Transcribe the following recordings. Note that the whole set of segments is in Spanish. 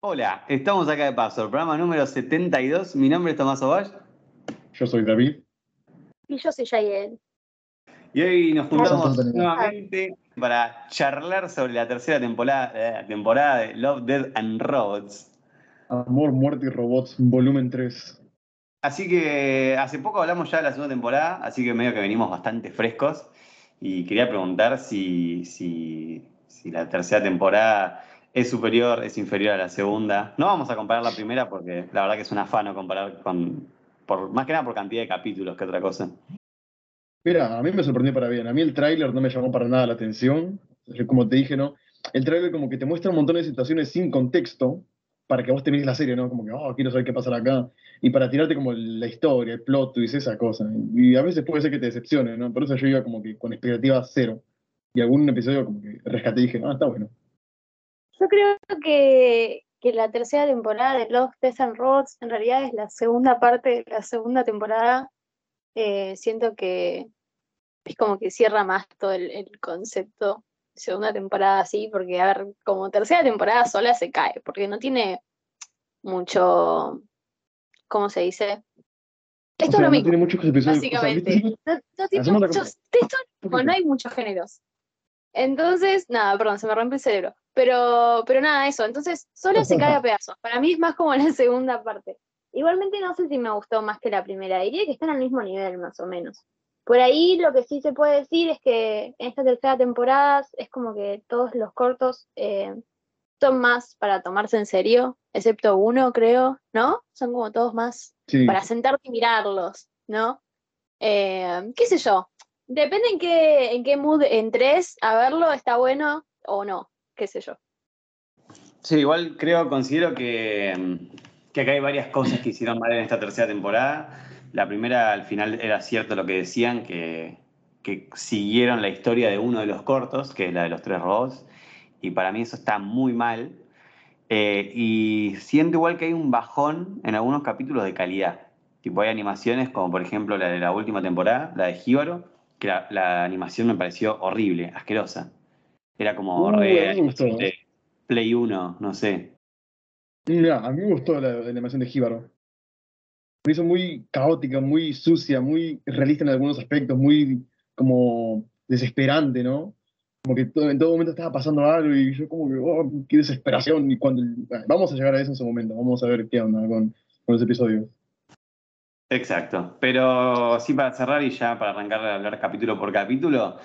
Hola, estamos acá de paso, programa número 72. Mi nombre es Tomás Ovalle. Yo soy David. Y yo soy Yael. Y hoy nos juntamos nuevamente para charlar sobre la tercera temporada, eh, temporada de Love, Dead and Robots. Amor, Muerte y Robots, volumen 3. Así que hace poco hablamos ya de la segunda temporada, así que medio que venimos bastante frescos. Y quería preguntar si, si, si la tercera temporada es superior, es inferior a la segunda. No vamos a comparar la primera porque la verdad que es un afano comparar con, por, más que nada por cantidad de capítulos que otra cosa. Mira, a mí me sorprendió para bien. A mí el tráiler no me llamó para nada la atención. Como te dije, ¿no? El tráiler como que te muestra un montón de situaciones sin contexto para que vos te mires la serie, ¿no? Como que, oh, quiero saber qué pasará acá. Y para tirarte como la historia, el plot twist, esa cosa. Y a veces puede ser que te decepcione, ¿no? Por eso yo iba como que con expectativa cero. Y algún episodio como que rescaté y dije, ah, está bueno. Yo creo que, la tercera temporada de Love, Death and Robots en realidad es la segunda parte de la segunda temporada. Eh, siento que es como que cierra más todo el, concepto segunda temporada así, porque a ver, como tercera temporada sola se cae, porque no tiene mucho, ¿cómo se dice? Esto es lo no mismo, tiene muchos episodios. o sea, básicamente. No, no tiene muchos, no hay muchos géneros. Entonces, nada, perdón, se me rompe el cerebro. Pero, pero nada, eso. Entonces, solo se cae a pedazos. Para mí es más como la segunda parte. Igualmente no sé si me gustó más que la primera. Diría que están al mismo nivel, más o menos. Por ahí lo que sí se puede decir es que en esta tercera temporada es como que todos los cortos eh, son más para tomarse en serio, excepto uno, creo, ¿no? Son como todos más Sí. para sentarte y mirarlos, ¿no? Eh, ¿Qué sé yo? Depende en qué, en qué mood entres a verlo, está bueno o no, qué sé yo. Sí, igual creo, considero que, que acá hay varias cosas que hicieron mal en esta tercera temporada. La primera, al final, era cierto lo que decían, que, que siguieron la historia de uno de los cortos, que es la de los tres robots, y para mí eso está muy mal. Eh, y siento igual que hay un bajón en algunos capítulos de calidad. Tipo, hay animaciones como por ejemplo la de la última temporada, la de Jíbaro, que la, la animación me pareció horrible, asquerosa. Era como Uh, re de Play 1, no sé. Mira, a mí me gustó la, la animación de Jíbaro. Me hizo muy caótica, muy sucia, muy realista en algunos aspectos, muy como desesperante, ¿no? Como que en todo momento estaba pasando algo y yo como que, oh, qué desesperación. Y cuando, vamos a llegar a eso en su momento, vamos a ver qué onda con, los episodios. Exacto. Pero sí, para cerrar y ya para arrancar a hablar capítulo por capítulo,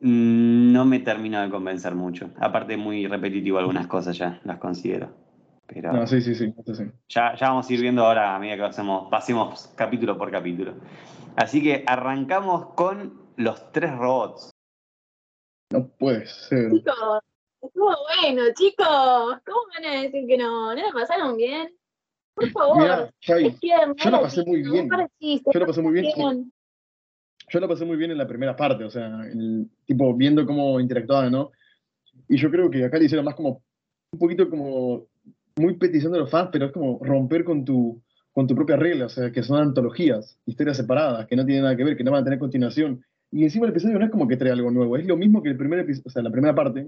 mm, no me termino de convencer mucho. Aparte, muy repetitivo algunas cosas ya, las considero. Pero No, sí, sí, sí, sí. ya, ya vamos a ir viendo ahora a medida que hacemos, pasemos capítulo por capítulo. Así que arrancamos con los tres robots. No puede ser. Chicos, estuvo bueno, chicos. ¿Cómo van a decir que no? ¿No la pasaron bien? Por favor. Jai, tierno, yo la pasé muy bien. Yo la pasé muy bien. bien. yo la pasé muy bien en la primera parte, o sea, el, tipo viendo cómo interactuaban, ¿no? Y yo creo que acá le hicieron más como, un poquito como, muy petizando a los fans, pero es como romper con tu, con tu propia regla, o sea, que son antologías, historias separadas, que no tienen nada que ver, que no van a tener continuación. Y encima el episodio no es como que trae algo nuevo, es lo mismo que el primer episodio, o sea, la primera parte,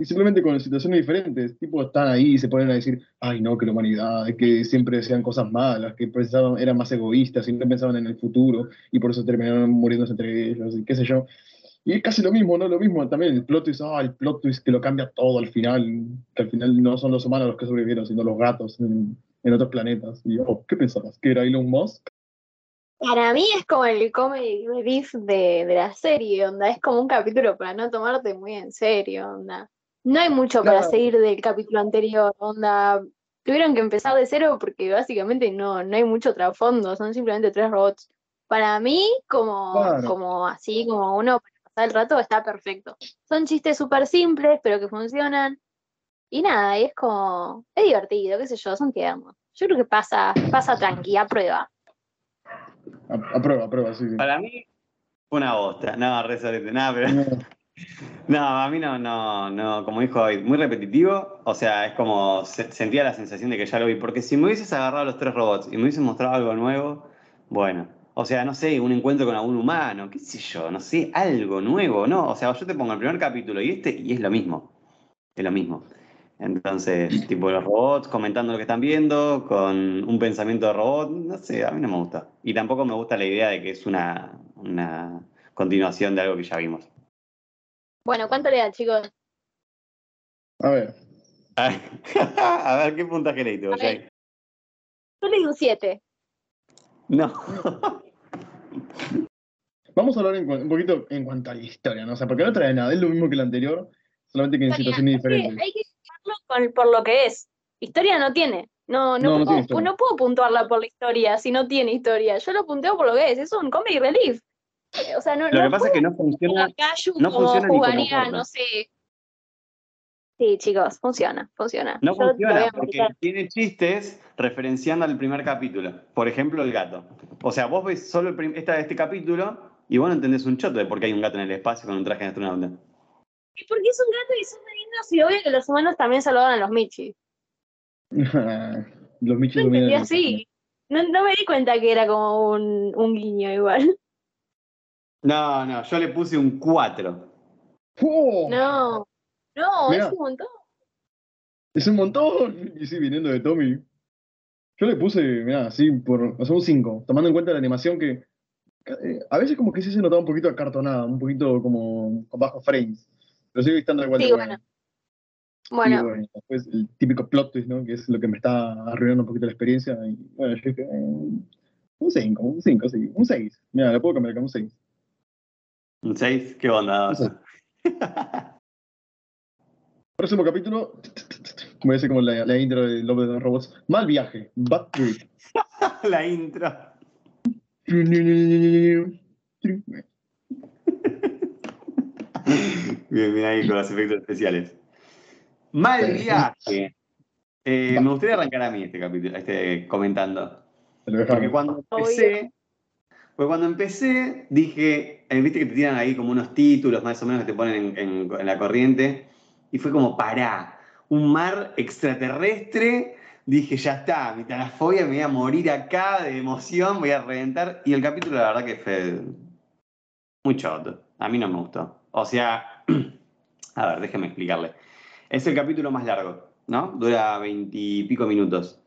y simplemente con situaciones diferentes, tipo están ahí y se ponen a decir, ay no, que la humanidad, que siempre decían cosas malas, que pensaban, eran más egoístas, siempre pensaban en el futuro, y por eso terminaron muriéndose entre ellos, y qué sé yo. Y es casi lo mismo, ¿no? Lo mismo también, el plot twist, ah, el plot twist que lo cambia todo al final, que al final no son los humanos los que sobrevivieron, sino los gatos en, en otros planetas. Y oh, ¿qué pensabas? ¿Que era Elon Musk? Para mí es como el comedy relief de, de la serie, onda. Es como un capítulo para no tomarte muy en serio, onda. No hay mucho para Claro. seguir del capítulo anterior, onda. Tuvieron que empezar de cero porque básicamente no, no hay mucho trasfondo, son simplemente tres robots. Para mí, como, Claro. como así, como uno para pasar el rato, está perfecto. Son chistes súper simples, pero que funcionan. Y nada, y es como, es divertido, qué sé yo, son tiernos. Yo creo que pasa, pasa tranqui, a prueba. A, a prueba, a prueba, sí. sí. Para mí, fue una bosta. No, re sorete, nada, pero. No, No, a mí no, no, no, como dijo David, muy repetitivo. O sea, es como se- sentía la sensación de que ya lo vi. Porque si me hubieses agarrado los tres robots y me hubieses mostrado algo nuevo, bueno. O sea, no sé, un encuentro con algún humano, qué sé yo, no sé, algo nuevo, ¿no? O sea, yo te pongo el primer capítulo y este y es lo mismo. Es lo mismo. Entonces, tipo los robots comentando lo que están viendo, con un pensamiento de robot, no sé, a mí no me gusta. Y tampoco me gusta la idea de que es una, una continuación de algo que ya vimos. Bueno, ¿cuánto le dan, chicos? A ver, A ver, ¿qué puntaje le diste. Yo le digo 7. No. vamos a hablar en un poquito en cuanto a la historia, ¿no? O sea, porque no trae nada, es lo mismo que el anterior, solamente que en situaciones diferentes. Hay que llamarlo con- por lo que es. Historia no tiene. No, no, No, no puedo, no puedo puntuarla por la historia si no tiene historia. Yo lo punteo por lo que es. Es un comedy relief. Eh, O sea, no, Lo no que pasa es que no funciona. no como funciona ni como jugaría, corto. no sé. Sí, chicos, funciona, funciona. No Yo funciona porque tiene chistes referenciando al primer capítulo. Por ejemplo, el gato. O sea, vos ves solo el prim- esta, este capítulo y vos no entendés un choto de por qué hay un gato en el espacio con un traje de astronauta. Y Porque es un gato y son muy lindos y obvio que los humanos también saludan a los Michi. Los michis Yo dominan entendí así. No, no me di cuenta que era como un, un guiño igual. No, no, yo le puse un 4. ¡Oh! No, no, Mirá. es un montón. Es un montón. Y sí, viniendo de Tommy. Yo le puse, mira, así, por, o sea, un 5, tomando en cuenta la animación que eh, a veces como que sí se notaba un poquito acartonada, un poquito como con bajos frames. Pero sigue estando igual de Sí, Bueno, bueno, después el típico plot twist, ¿no? Que es lo que me está arruinando un poquito la experiencia. Y bueno, yo dije, eh, un 5, un 5, sí, un 6. Mira, le puedo cambiar acá un 6. ¿Un 6? ¿Qué onda? Próximo capítulo, voy a hacer como la, la intro de Love de los Robots. Mal viaje, Bad Trip. La intro. Bien, bien ahí con los efectos especiales. Mal viaje. Eh, me gustaría arrancar a mí este capítulo, este comentando. Te lo Porque cuando empecé, porque cuando empecé, dije, eh, viste que te tiran ahí como unos títulos más o menos que te ponen en, en- en la corriente, y fue como, pará, un mar extraterrestre, dije, ya está, mi tanafobia, me voy a morir acá de emoción, voy a reventar, y el capítulo la verdad que fue muy choto, a mí no me gustó. O sea, a ver, déjeme explicarle. Es el capítulo más largo, ¿no? Dura veintipico minutos.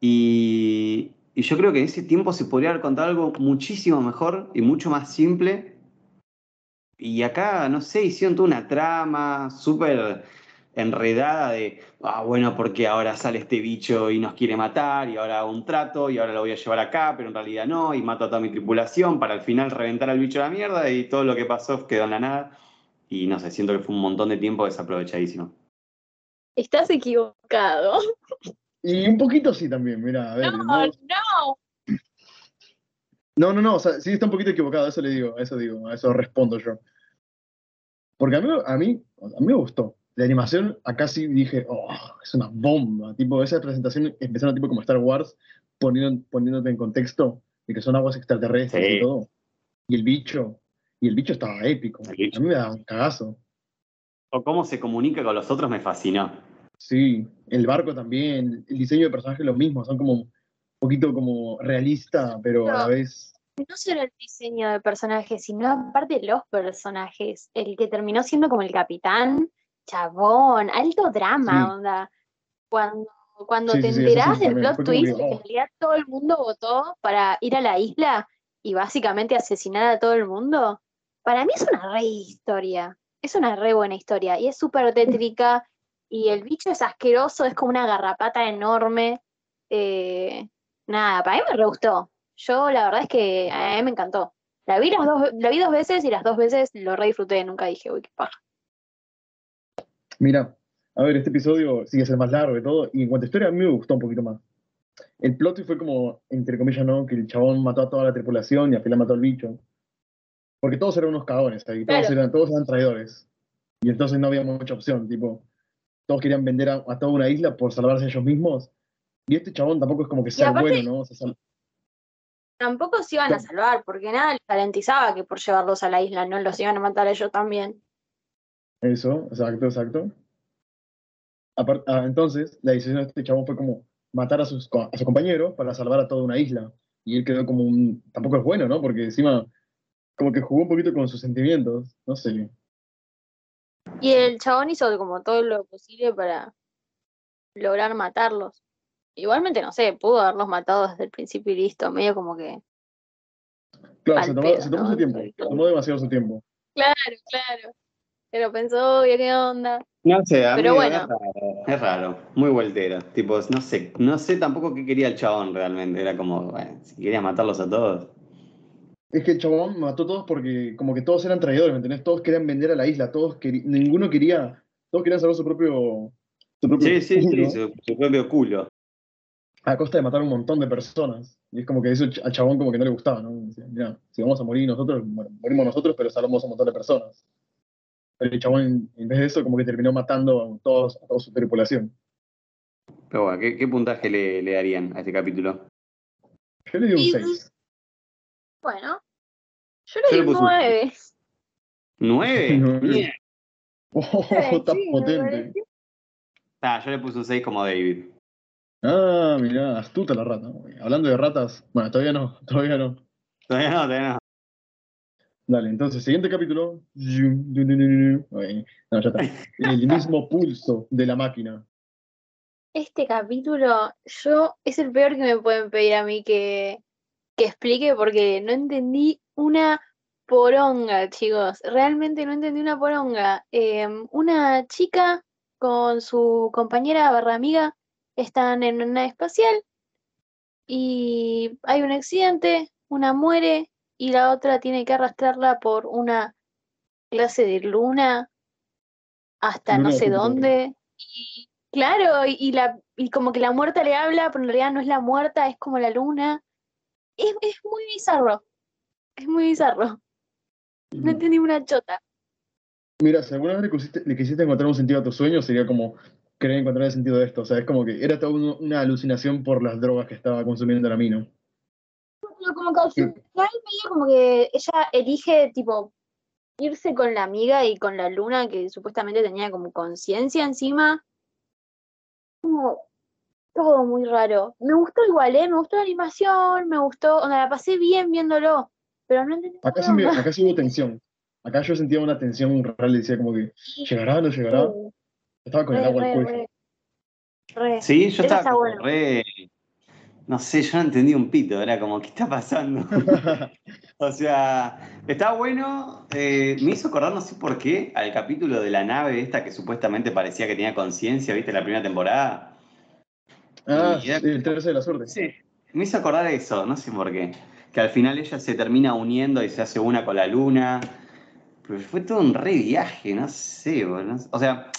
Y, y yo creo que en ese tiempo se podría haber contado algo muchísimo mejor y mucho más simple. Y acá, no sé, hicieron toda una trama súper enredada de, ah, bueno, porque ahora sale este bicho y nos quiere matar, y ahora hago un trato, y ahora lo voy a llevar acá, pero en realidad no, y mato a toda mi tripulación para al final reventar al bicho a la mierda, y todo lo que pasó quedó en la nada. Y no sé, siento que fue un montón de tiempo desaprovechadísimo. estás equivocado. Y un poquito sí también, mira, a ver. No, No, no. No, no, no, o sea, sí está un poquito equivocado, eso le digo, a eso digo, a eso respondo yo. Porque a mí, a mí, a mí me gustó. La animación, acá sí dije, oh, es una bomba. Tipo, esa presentación empezaron tipo como Star Wars, poniendo, poniéndote en contexto de que son aguas extraterrestres Sí. y todo. Y el bicho, y el bicho estaba épico. Bicho. A mí me daba un cagazo. O cómo se comunica con los otros me fascinó. Sí, el barco también, el diseño de personajes lo mismo, son como un poquito como realista, pero a la vez No solo el diseño de personajes, sino aparte los personajes. El que terminó siendo como el capitán, chabón, alto drama, Sí. onda. Cuando, cuando Sí, te sí, enterás del plot twist, que, que oh. en realidad todo el mundo votó para ir a la isla y básicamente asesinar a todo el mundo, para mí es una re historia. Es una re buena historia y es súper tétrica y el bicho es asqueroso, es como una garrapata enorme. Eh, nada, para mí me re gustó. Yo la verdad es que a mí me encantó. La vi, las dos, la vi dos veces y las dos veces lo re disfruté, nunca dije, uy, qué paja. Mira, a ver, este episodio sigue ser más largo y todo, y en cuanto a historia, a mí me gustó un poquito más. El plot fue como, entre comillas, ¿no? Que el chabón mató a toda la tripulación y al final mató al bicho. Porque todos eran unos cagones ahí, todos, Claro. eran, todos eran traidores. Y entonces no había mucha opción, tipo, todos querían vender a, a toda una isla por salvarse ellos mismos. Y este chabón tampoco es como que sea aparte- bueno, ¿no? O sea, Tampoco se iban a salvar, porque nada les garantizaba que por llevarlos a la isla no los iban a matar a ellos también. Eso, exacto, exacto. Ah, entonces, la decisión de este chabón fue como matar a sus, a sus compañeros para salvar a toda una isla. Y él quedó como un... Tampoco es bueno, ¿no? Porque encima como que jugó un poquito con sus sentimientos. No sé. Y el chabón hizo como todo lo posible para lograr matarlos. Igualmente, no sé, pudo haberlos matado desde el principio y listo, medio como que. Claro, se tomó, pedo, se tomó ¿no? su tiempo. Se tomó demasiado su tiempo. Claro, claro. Pero pensó, ya qué onda. No sé, a Pero mí bueno. es raro, es raro, muy vueltero. Tipo, no sé, no sé tampoco qué quería el chabón realmente. Era como, bueno, si quería matarlos a todos. Es que el chabón mató a todos porque como que todos eran traidores, ¿me entendés? Todos querían vender a la isla, todos queri- ninguno quería, todos querían salvar su propio, su propio Sí, sí, culo sí, su, su propio culo. A costa de matar a un montón de personas. Y es como que eso al chabón como que no le gustaba, ¿no? Decía, Mira, si vamos a morir nosotros, bueno, morimos nosotros, pero salvamos a un montón de personas. Pero el chabón, en, vez de eso, como que terminó matando a, todos, a toda su tripulación. Pero bueno, ¿qué, qué puntaje le, le darían a este capítulo? Yo le di un Y- 6. Bueno, yo le di puse un- nueve. ¿Nueve? Nueve. Mierda. Oh, está potente. pareció. Ah, yo le puse un 6 como David. Ah, mirá, astuta la rata. Hablando de ratas, bueno, todavía no, todavía no. Todavía no, todavía no. Dale, entonces, siguiente capítulo. No, ya está. El mismo pulso de la máquina. Este capítulo, yo, es el peor que me pueden pedir a mí que, que explique porque no entendí una poronga, chicos. Realmente no entendí una poronga. Em, una chica con su compañera barra amiga están en una nave espacial y hay un accidente, una muere y la otra tiene que arrastrarla por una clase de luna hasta no sé dónde. Y claro, y, y la, y como que la muerta le habla, pero en realidad no es la muerta, es como la luna. Es, es muy bizarro. Es muy bizarro. No entendí una chota. Mira, si alguna vez le quisiste, le quisiste encontrar un sentido a tu sueño, sería como querer encontrar el sentido de esto. O sea, es como que era toda un- una alucinación por las drogas que estaba consumiendo la mina. Pero como que al final medio como que ella elige tipo irse con la amiga y con la luna que supuestamente tenía como conciencia encima. Como todo muy raro. Me gustó igual, ¿eh? Me gustó la animación, me gustó, o sea, la pasé bien viéndolo, pero no entendí Acá sí, acá sí hubo tensión. Acá yo sentía una tensión real, decía como que, ¿llegará? ¿No llegará? Estaba con el Re, agua al re, cuello. Sí, yo estaba como re. No sé, yo no entendí un pito, era como, ¿qué está pasando? O sea, está bueno. eh, me hizo acordar, no sé por qué, al capítulo de la nave esta que supuestamente parecía que tenía conciencia, ¿viste? La primera temporada. ah, era- el 13 de la suerte. Sí, me hizo acordar eso, no sé por qué. Que al final ella se termina uniendo y se hace una con la luna. Pero fue todo un re viaje, no sé, boludo. O sea,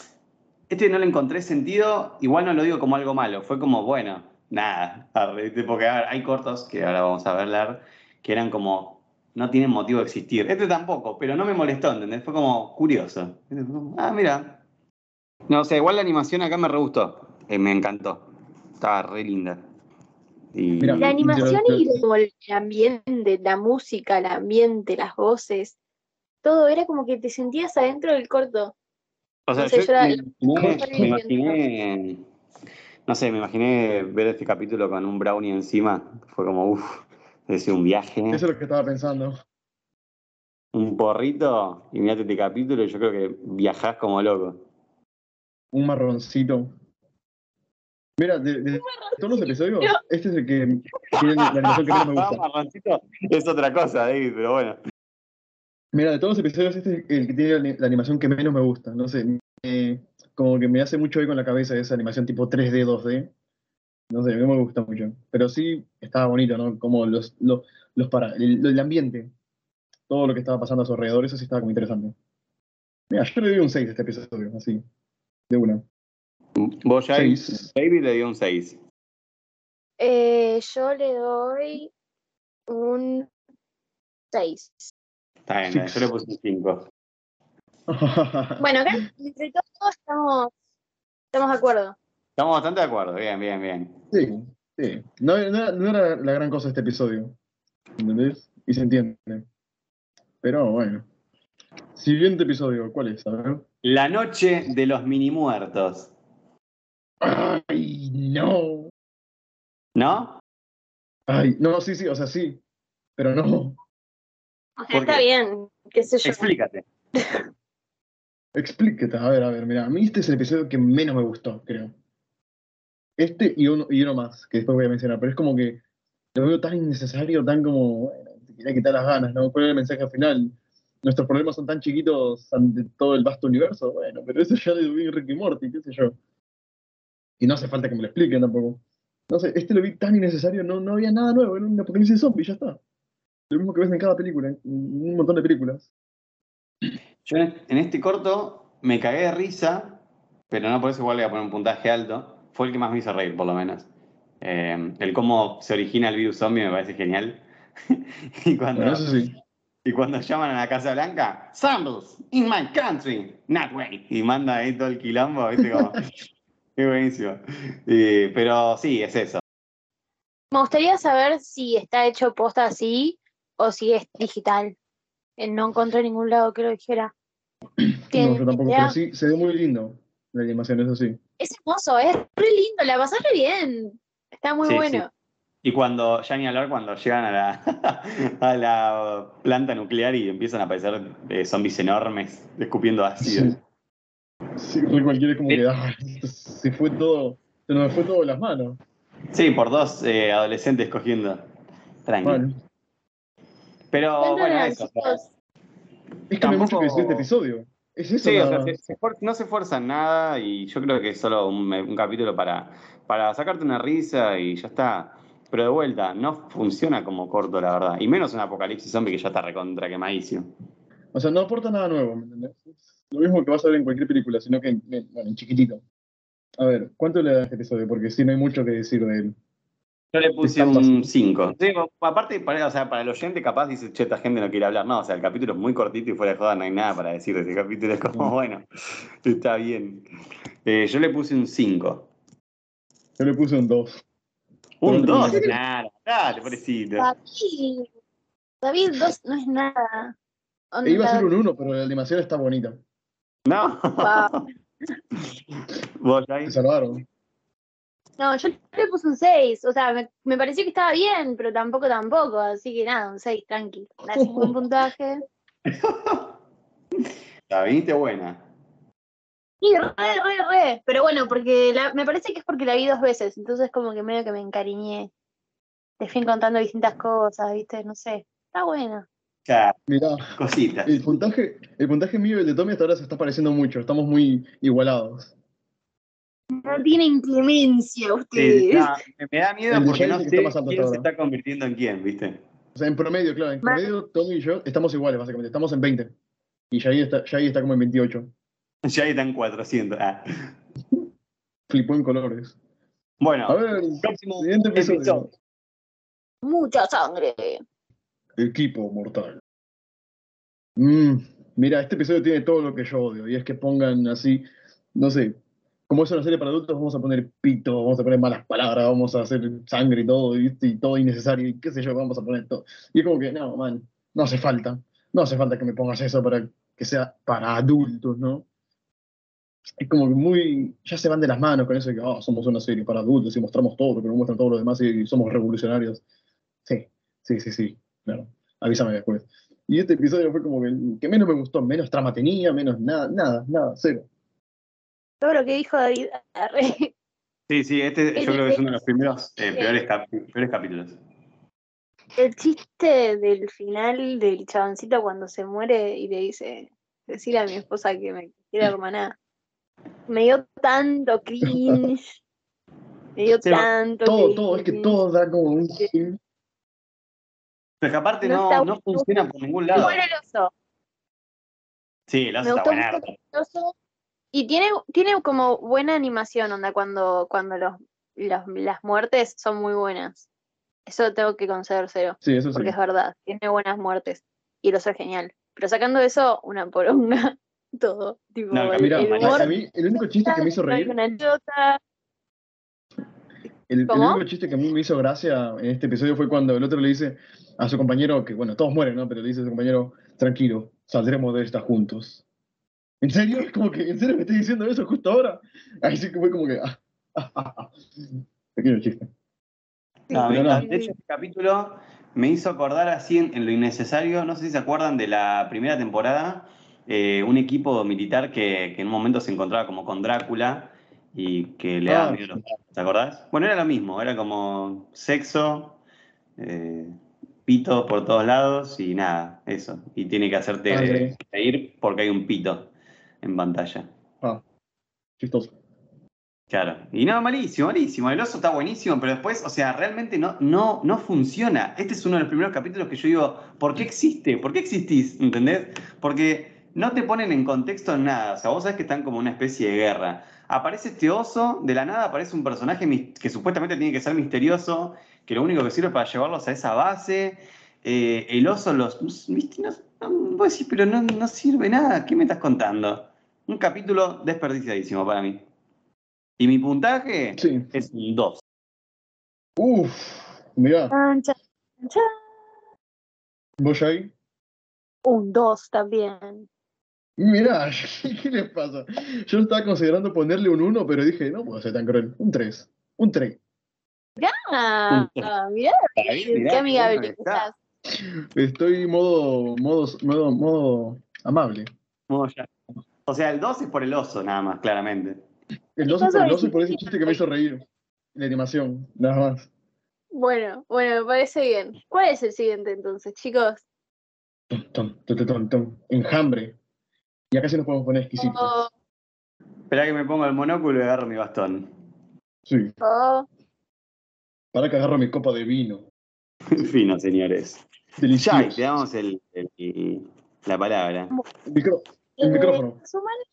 este no le encontré sentido, igual no lo digo como algo malo, fue como, bueno, nada. Porque a ver, hay cortos, que ahora vamos a verlar, que eran como, no tienen motivo de existir. Este tampoco, pero no me molestó, ¿entendés? Fue como curioso. Ah, mira. No, o sea, igual la animación acá me re gustó, eh, me encantó. Estaba re linda. Y... Mira, La animación y como el ambiente, la música, el ambiente, las voces, todo era como que te sentías adentro del corto. O sea, No sé, yo yo era- me, imaginé- me no sé, me imaginé ver este capítulo con un brownie encima. Fue como, uff, es un viaje, Eso es lo que estaba pensando. un porrito, y mirate este capítulo y yo creo que viajás como loco. Un marroncito. Mira, de, de todos los episodios, este es el que tiene la animación que menos me gusta. Marroncito es otra cosa, David, pero bueno. Mira, de todos los episodios, este es el que tiene la, animación que menos me gusta. No sé, me- como que me hace mucho eco en la cabeza esa animación tipo 3D, 2D. No sé, no me gusta mucho. Pero sí estaba bonito, ¿no? Como los, los, los para, el, el ambiente, todo lo que estaba pasando a su alrededor, eso sí estaba como interesante. Mira, yo le doy un 6 a este episodio, así, de una. Vos ya, Seis. David le dio un 6. Eh, yo le doy un 6. Está bien, yo le puse un 5. Bueno, acá entre todos estamos, estamos de acuerdo. Estamos bastante de acuerdo, bien, bien, bien. sí, sí. No, no era, no era la gran cosa este episodio. ¿Entendés? Y se entiende. Pero bueno. Siguiente episodio, ¿cuál es? A ver. La noche de los mini muertos. Ay, no. ¿No? Ay, no, sí, sí, o sea, sí. Pero no. O sea, ¿Por está bien, qué sé yo. Explícate. Explíquete, a ver, a ver, mira, a mí este es el episodio que menos me gustó, creo. Este y uno, y uno más, que después voy a mencionar, pero es como que lo veo tan innecesario, tan como, bueno, te quería quitar las ganas, ¿no? ¿Cuál era el mensaje al final? Nuestros problemas son tan chiquitos ante todo el vasto universo, bueno, pero eso ya lo vi en Ricky Morty, qué sé yo. Y no hace falta que me lo expliquen tampoco. No sé, este lo vi tan innecesario, no, no había nada nuevo, era un apocalipsis zombie, ya está. Lo mismo que ves en cada película, en un montón de películas. Yo en este corto me cagué de risa, pero no por eso igual le voy a poner un puntaje alto. Fue el que más me hizo reír, por lo menos. Eh, el cómo se origina el virus zombie me parece genial. y, cuando, Bueno, eso sí. y cuando llaman a la Casa Blanca, Zombies in my country, not way. Y manda ahí todo el quilombo, ¿viste? Como, es buenísimo. Y- pero sí, es eso. Me gustaría saber si está hecho posta así o si es digital. Eh, No encontré en ningún lado que lo dijera. No, ¿Tienen yo tampoco, pero sí, se ve muy lindo la animación, eso sí. Es hermoso, es re lindo, la pasás re bien. Está muy Sí, bueno. Y cuando, ya ni hablar, cuando llegan a la, a la planta nuclear y empiezan a aparecer eh, zombies enormes escupiendo ácido. Sí, re cualquiera es como que ah, se fue todo, se nos fue todo de las manos. Sí, por dos eh, adolescentes cogiendo. Tranqui. Bueno, Pero ¿Cuánto bueno, eran, eso. chicos? es que no hay mucho que Tampoco- este episodio. Es eso Sí, o sea, se- se esfuer- no se esfuerzan nada y yo creo que es solo un, un capítulo para, para sacarte una risa y ya está. Pero de vuelta, no funciona como corto, la verdad. Y menos un apocalipsis zombie que ya está recontra quemadísimo. O sea, no aporta nada nuevo, ¿me entendés? Lo mismo que vas a ver en cualquier película, sino que en, en- bueno, en chiquitito. A ver, ¿cuánto le das a este episodio? Porque sí, no hay mucho que decir de él. Yo le puse un fácil. 5. aparte, para, o sea, para el oyente capaz dice, che, esta gente no quiere hablar. No, o sea, el capítulo es muy cortito y fuera de joda no hay nada para decir de ese capítulo. Es como, Mm. bueno, está bien. Eh, yo le puse un 5. Yo le puse un 2. Un Pero- 2, nada, dale, pobrecito. David, David 2 no es nada. Onda, E iba a ser un 1, pero la animación está bonita. No. wow. ¿Vos, salvaron. No, yo le puse un 6. O sea, me, me pareció que estaba bien, pero tampoco tampoco. Así que nada, un 6, tranqui. Gracias por un puntaje. La viniste buena. Y re, re, re. Pero bueno, porque la- me parece que es porque la vi dos veces. Entonces, como que medio que me encariñé. Te fui contando distintas cosas, ¿viste? No sé. Está buena. O sea, Mirá, cositas. el puntaje, el puntaje mío y el de Tommy hasta ahora se está pareciendo mucho. Estamos muy igualados. No tienen clemencia ustedes. me- me da miedo El porque no sé está quién se está convirtiendo en quién, ¿viste? O sea, en promedio, claro, en Ma- promedio, Tommy y yo estamos iguales, básicamente. Estamos en 20. Y Jai está, está como en 28. Ya están 400. Ah. Flipó en colores. Bueno, A ver, próximo siguiente episodio. episodio. Mucha sangre. Equipo mortal. Mm, mira, este episodio tiene todo lo que yo odio. Y es que pongan así, no sé, como es una serie para adultos, vamos a poner pito, vamos a poner malas palabras, vamos a hacer sangre y todo, ¿viste? y todo innecesario, y qué sé yo, vamos a poner todo. Y es como que, no, man, no hace falta. No hace falta que me pongas eso para que sea para adultos, ¿no? Es como que muy. Ya se van de las manos con eso de que oh, somos una serie para adultos y mostramos todo, porque nos muestran todo lo demás y somos revolucionarios. Sí, sí, sí, sí, claro. Avísame después. Y este episodio fue como que, que menos me gustó, menos trama tenía, menos nada, nada, nada, cero. Todo lo que dijo David. arre. Sí, sí, este El- yo creo que es uno de los primeros eh, peores, cap- peores capítulos. El chiste del final del chaboncito cuando se muere y le dice, decirle a mi esposa que me quiere hermana. Me dio tanto cringe. Me dio Sí, tanto Todo, todo, es que cringe. todo da como un... Pero que aparte No no, está no bueno. funciona por ningún lado. bueno el oso. Sí, el oso Me está gustó Y tiene, tiene como buena animación, onda, cuando, cuando los, los- las muertes son muy buenas. Eso tengo que concedérselo, Sí, eso sí. porque es verdad, tiene buenas muertes. Y oso es genial. Pero sacando eso, una poronga, todo. Tipo, No, el, Mira, el a- humor a mí el único chiste que me hizo reír, una chota. el, el único chiste que a mí me hizo gracia en este episodio fue cuando el otro le dice a su compañero, que bueno, todos mueren, ¿no? Pero le dice a su compañero, tranquilo, saldremos de esta juntos. ¿En serio? Es como que, ¿en serio me estás diciendo eso justo ahora? Ahí sí que fue como que, ah, ah, ah, ah. pequeño chiste. No, Pero me- no. de hecho, este capítulo me hizo acordar así en, en lo innecesario. No sé si se acuerdan de la primera temporada, eh, un equipo militar que, que en un momento se encontraba como con Drácula y que le daba Ah, miedo. a los- ¿Te acordás? Bueno, era lo mismo, era como sexo, eh, pito por todos lados y nada, eso. Y tiene que hacerte reír porque hay un pito en pantalla. Ah, chistoso. Claro. Y no, malísimo, malísimo. El oso está buenísimo, pero después, o sea, realmente no, no, no funciona. Este es uno de los primeros capítulos que yo digo, ¿por qué existe? ¿Por qué existís? ¿Entendés? Porque no te ponen en contexto nada. O sea, vos sabés que están como una especie de guerra. Aparece este oso, de la nada aparece un personaje que supuestamente tiene que ser misterioso, que lo único que sirve para llevarlos a esa base. Eh, el oso los. ¿viste? No, no- vos decís, pero no, no sirve nada. ¿Qué me estás contando? Un capítulo desperdiciadísimo para mí. Y mi puntaje Sí. es un 2. Uf, mirá, vos ya ahí. Un 2 también. Mirá, ¿qué les pasa? Yo estaba considerando ponerle un 1, pero dije, no puedo ser tan cruel. Un 3. Un 3. Ah, mirá, bien, qué mirá, amigable estás. Estoy modo, modo, modo, modo amable. No, ya. O sea, el 2 es por el oso, nada más, claramente. El 12 Estás por el 12 por ese chiste que me hizo reír. La animación, nada más. Bueno, bueno, me parece bien. ¿Cuál es el siguiente entonces, chicos? Tum, tum, tum. Enjambre. Y acá sí nos podemos poner exquisitos. Oh, Espera que me ponga el monóculo y agarro mi bastón. Sí. oh, Para que agarro mi copa de vino. Fino, señores. Ya, Delicioso. te damos el, el- la palabra. Micro- el eh, micrófono. Los humanos,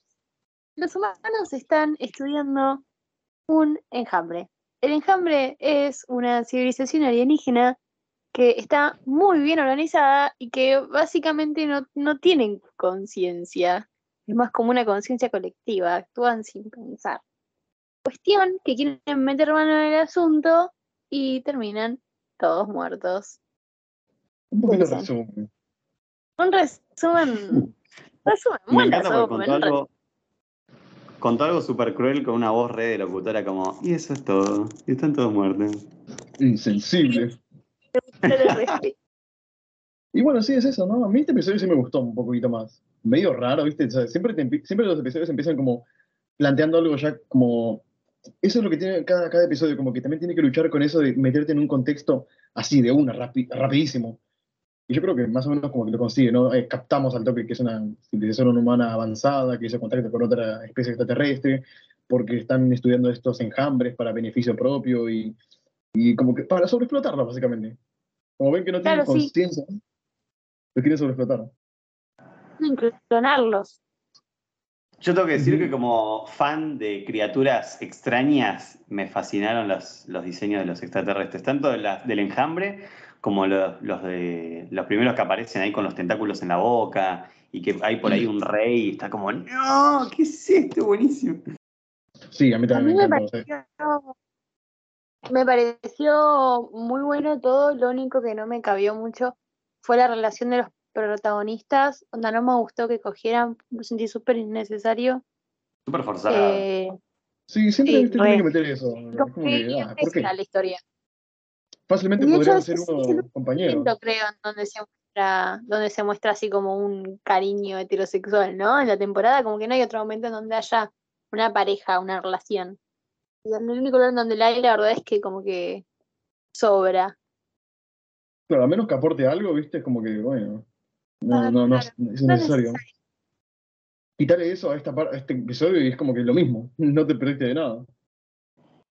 los humanos están estudiando un enjambre. El enjambre es una civilización alienígena que está muy bien organizada y que básicamente no, no tienen conciencia. Es más como una conciencia colectiva, actúan sin pensar. Cuestión que quieren meter mano en el asunto y terminan todos muertos. Un resumen. Un resumen. buen contó algo, contó algo súper cruel con una voz re de locutora como, y eso es todo, y están todos muertos. Insensible. Y bueno, sí, es eso, ¿no? A mí este episodio sí me gustó un poquito más. Medio raro, ¿viste? O sea, siempre, te siempre los episodios empiezan como planteando algo ya como... Eso es lo que tiene cada, cada episodio, como que también tiene que luchar con eso de meterte en un contexto así, de una, rapi- rapidísimo. Y yo creo que más o menos como que lo consigue, ¿no? Eh, captamos al toque que es una civilización humana avanzada, que hizo contacto con otra especie extraterrestre, porque están estudiando estos enjambres para beneficio propio y, y como que para sobreexplotarlos, básicamente. Como ven que no tienen sí. conciencia, los quieren sobreexplotar. clonarlos. Yo tengo que decir que como fan de criaturas extrañas, me fascinaron los, los diseños de los extraterrestres, tanto de la- del enjambre como los, los de los primeros que aparecen ahí con los tentáculos en la boca y que hay por ahí un rey y está como, no, ¿qué es esto? Buenísimo. Sí, a mí A también mí me sí. pareció, me pareció muy bueno todo, lo único que no me cabió mucho fue la relación de los protagonistas, onda no me gustó que cogieran, lo sentí súper innecesario. Súper forzado. Eh, Sí, siempre Sí, ¿viste? que meter eso. Es como que ah, ¿por qué? la historia. Fácilmente Y de podrían ser sí es unos compañeros. momento, creo, en donde se muestra, donde se muestra así como un cariño heterosexual, ¿no? En la temporada, como que no hay otro momento en donde haya una pareja, una relación. Y el único lugar en donde la hay, la verdad es que como que sobra. Claro, a menos que aporte algo, ¿viste? Es como que, bueno, no, Ah, no, no, claro. es No es necesario. Quitarle eso a, esta a este episodio y es como que lo mismo. No te perdiste de nada.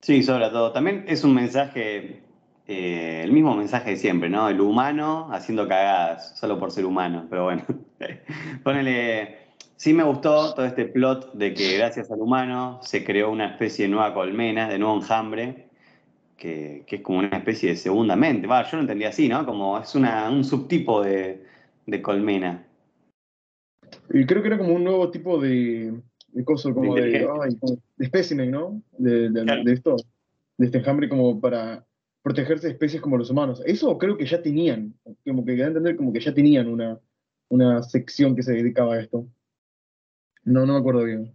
Sí, sobre todo. También es un mensaje, eh, el mismo mensaje de siempre, ¿no? El humano haciendo cagadas, solo por ser humano, pero bueno. Ponele, sí me gustó todo este plot de que gracias al humano se creó una especie de nueva colmena, de nuevo enjambre, que, que es como una especie de segunda mente. Va, yo lo entendía así, ¿no? Como es una, un subtipo de, de colmena. Y creo que era como un nuevo tipo de, de coso, como De de, ay, specimen, ¿no? De, de, Claro. de esto, de este enjambre como para protegerse de especies como los humanos. Eso creo que ya tenían, como que da a entender como que ya tenían una, una sección que se dedicaba a esto. No, no me acuerdo bien.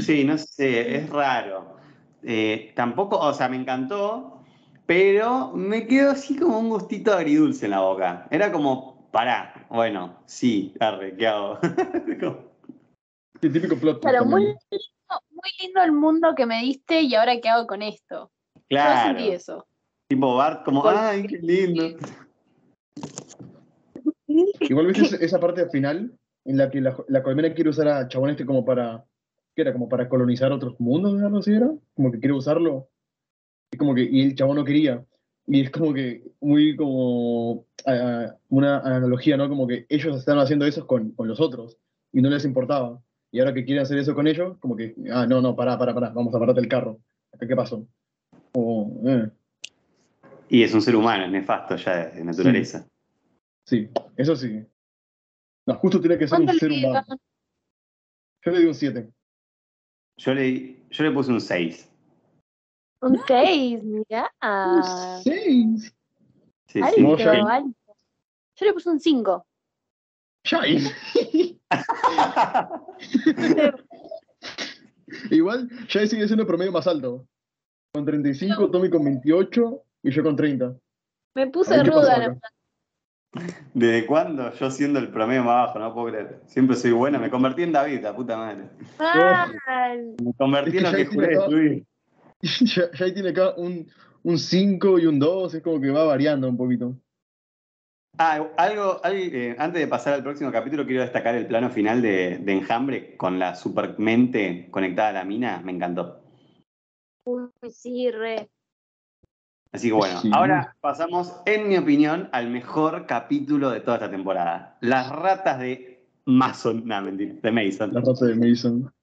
Sí, no sé, es raro. Eh, tampoco, o sea, me encantó, pero me quedó así como un gustito agridulce en la boca. Era como, pará, bueno, sí, arre, ¿qué hago? El típico plot. Claro, muy lindo, muy lindo el mundo que me diste y ahora qué hago con esto. Yo claro. sentí eso. Tipo Bart como, ay, qué lindo. Igual viste esa- parte al final en la que la, la colmena quiere usar a Chabón este como para. ¿Qué era? Como para colonizar otros mundos, algo así era. Como que quiere usarlo. Y como que, y el chabón no quería. Y es como que muy como ah, una analogía, ¿no? Como que ellos estaban haciendo eso con, con los otros y no les importaba. Y ahora que quieren hacer eso con ellos, como que, ah, no, no, pará, pará, pará, vamos a pararte el carro. ¿Acá qué pasó? Como, eh, Y es un ser humano, es nefasto ya de naturaleza. sí, eso sí. No, justo tiene que ser un ¿Cuánto ser humano. Yo le digo un 7. Yo le, yo le puse un 6. Un 6, mirá. Ah. 6. Sí, Alto, sí. No, ya- alto. Yo le puse un 5. Shine. Igual, Shine sigue siendo el promedio más alto. Con 35, Tommy con 28 y yo con 30. Me puse ruda. la. ¿Desde cuándo? Yo siendo el promedio más bajo, no puedo creer. Siempre soy buena, me convertí en David, la puta madre. Mal. Me convertí Es en lo que ya juré destruir. Shine tiene acá un, un 5 y un 2, es como que va variando un poquito. Ah, algo, algo, eh, antes de pasar al próximo capítulo, quiero destacar el plano final de, de Enjambre con la supermente conectada a la mina. Me encantó. Uy, sí, re. Así que bueno, Sí. ahora pasamos, en mi opinión, al mejor capítulo de toda esta temporada. Las ratas de Mason, no, mentira, de Mason. La raza de Mason.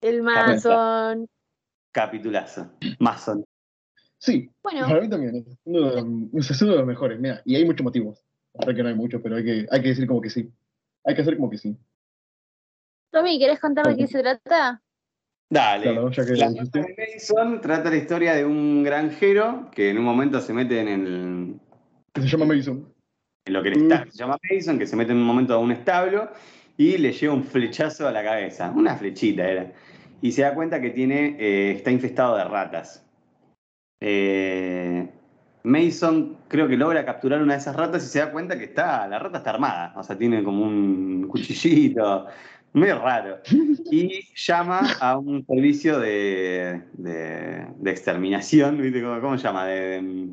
El Mason. Capitulazo. Mason. Sí, Bueno, para mí también. Es uno de los, es uno de los mejores. Mira, y hay muchos motivos. Verdad que no hay muchos, pero hay que, hay que decir como que sí. Hay que hacer como que sí. Tommy, ¿querés contar de qué se trata? Dale. Claro, ya que La de Mason trata la historia de un granjero que en un momento se mete en el, Que se llama Mason. en lo que Mm. esta- se llama Mason, que se mete en un momento a un establo y le lleva un flechazo a la cabeza, una flechita era, y se da cuenta que tiene, eh, está infestado de ratas. Eh, Mason creo que logra capturar una de esas ratas y se da cuenta que está, la rata está armada, o sea, tiene como un cuchillito, medio raro. Y llama a un servicio de, de- de exterminación, ¿viste? ¿Cómo, cómo se llama? De- de,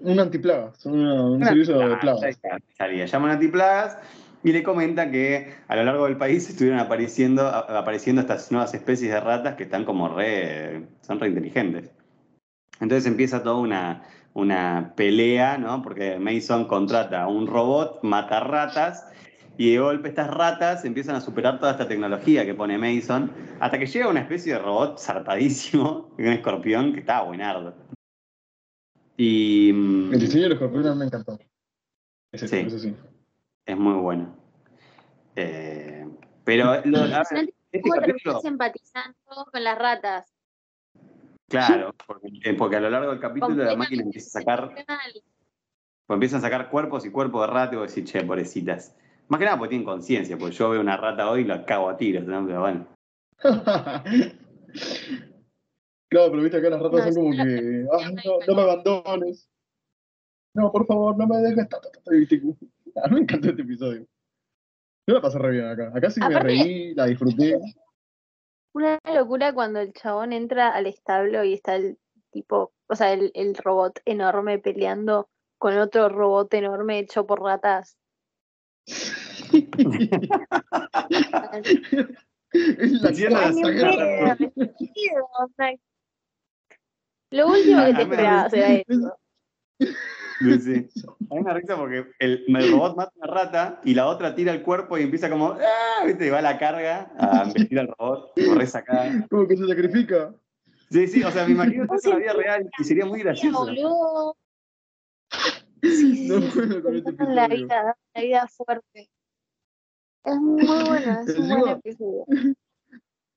Un antiplagas. una- un Una servicio de antiplagas, plagas. salía. Llaman a antiplagas y le comenta que a lo largo del país estuvieron apareciendo, apareciendo estas nuevas especies de ratas que están como re, son re inteligentes. Entonces empieza toda una, una pelea, ¿no? Porque Mason contrata a un robot, mata ratas, y de golpe estas ratas empiezan a superar toda esta tecnología que pone Mason, hasta que llega una especie de robot zarpadísimo, un escorpión que está buenardo. Y. mm, El diseño de los escorpiones me encantó. Ese, Sí. Eso sí. Es muy bueno. Eh, pero lo- a ver, este capítulo, empatizando con las ratas. claro, porque, eh, porque a lo largo del capítulo la máquina empieza a sacar, pues empiezan a sacar cuerpos y cuerpos de rata y vos decís, che, pobrecitas. Más que nada porque tienen conciencia, porque yo veo una rata hoy y la cago a tiros, ¿no? Pero bueno. claro, pero viste acá las ratas No, son como que. "Ah, no, no me abandones. No, por favor, no me dejes. ta, ta, ta, ta", y viste, A mí me encantó este episodio. Yo la pasé re bien acá. Acá sí me Aparte- reí, la disfruté. Una locura cuando el chabón entra al establo y está el tipo, o sea, el, el robot enorme peleando con otro robot enorme hecho por ratas. Es la estúpido, o sea, Lo último que te A esperabas era eso. Sí, sí. A mí me da risa porque el, el robot mata una rata y la otra tira el cuerpo y empieza como, ¡ah! ¿viste? Y va a la carga a embestir al robot, como re sacada. Como que se sacrifica. Sí, sí, o sea, me imagino eso en la vida real y sería muy gracioso. Boludo. Sí, sí, No sí, puedo con este la vida, la vida fuerte. Es muy buena, es un buen Encima- episodio.